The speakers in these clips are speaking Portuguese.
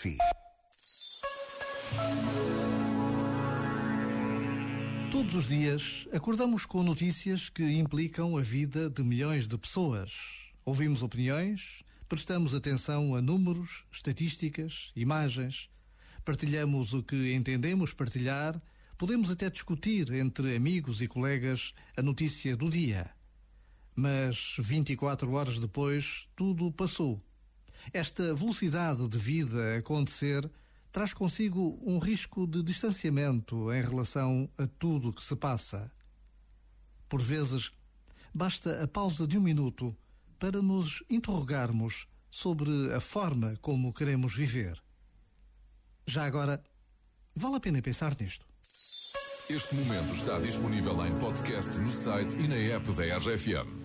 si. Todos os dias acordamos com notícias que implicam a vida de milhões de pessoas. Ouvimos opiniões, prestamos atenção a números, estatísticas, imagens, partilhamos o que entendemos partilhar, podemos até discutir entre amigos e colegas a notícia do dia. Mas 24 horas depois, tudo passou. Esta velocidade de vida acontecer traz consigo um risco de distanciamento em relação a tudo o que se passa. Por vezes, basta a pausa de um minuto para nos interrogarmos sobre a forma como queremos viver. Já agora, vale a pena pensar nisto. Este momento está disponível em podcast no site e na app da RFM.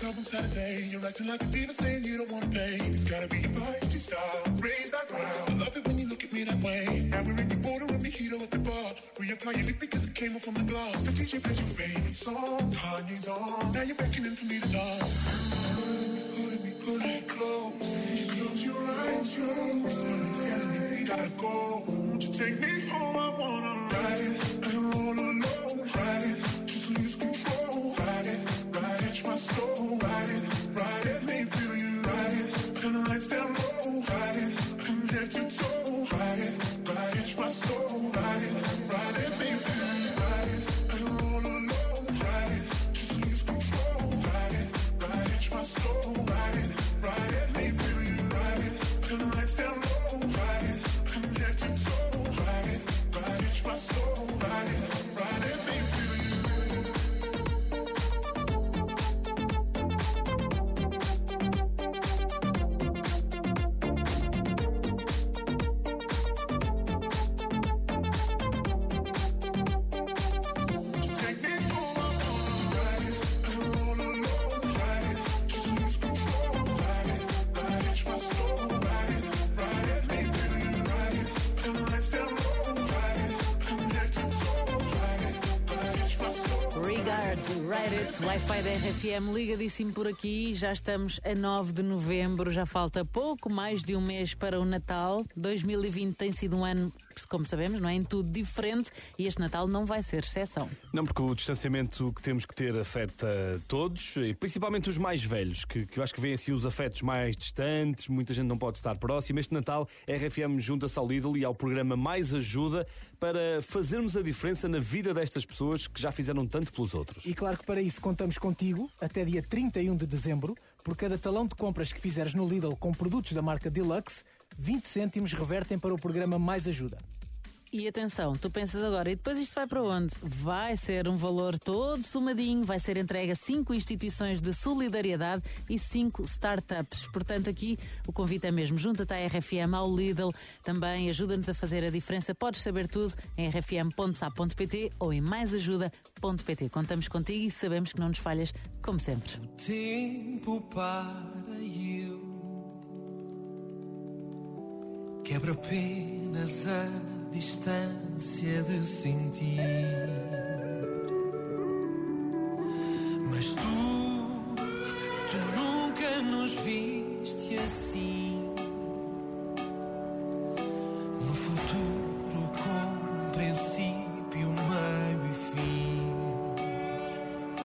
Saturday. You're acting like a diva saying you don't wanna pay. It's gotta be your feisty style. Raise that ground. I love it when you look at me that way. Now we're in the border and heat at the bar. Reapply your lip because it came off from the glass. The DJ plays your favorite song. Kanye's on. Now you're beckoning for me to dance. Pulling me, pulling me, pulling me close Regard, Ride It, Wi-Fi da RFM, ligadíssimo por aqui. Já estamos a 9 de novembro, já falta pouco mais de um mês para o Natal. 2020 tem sido um ano, como sabemos, não é? Em tudo diferente e este Natal não vai ser exceção. Não, porque o distanciamento que temos que ter afeta todos, e principalmente os mais velhos, que, que eu acho que vêem assim os afetos mais distantes, muita gente não pode estar próxima. Este Natal, RFM junta-se ao Lidl e ao programa Mais Ajuda para fazermos a diferença na vida destas pessoas que já fizeram tanto pelos outros. E claro que para isso contamos contigo até dia 31 de dezembro. Por cada talão de compras que fizeres no Lidl com produtos da marca Deluxe, 20 cêntimos revertem para o programa Mais Ajuda. E atenção, tu pensas agora, e depois isto vai para onde? Vai ser um valor todo somadinho, vai ser entregue a cinco instituições de solidariedade e cinco startups. Portanto, aqui o convite é mesmo, junta-te à RFM, ao Lidl, também ajuda-nos a fazer a diferença. Podes saber tudo em rfm.sa.pt ou em maisajuda.pt. Contamos contigo e sabemos que não nos falhas, como sempre. tempo para eu quebra apenas a distância de sentir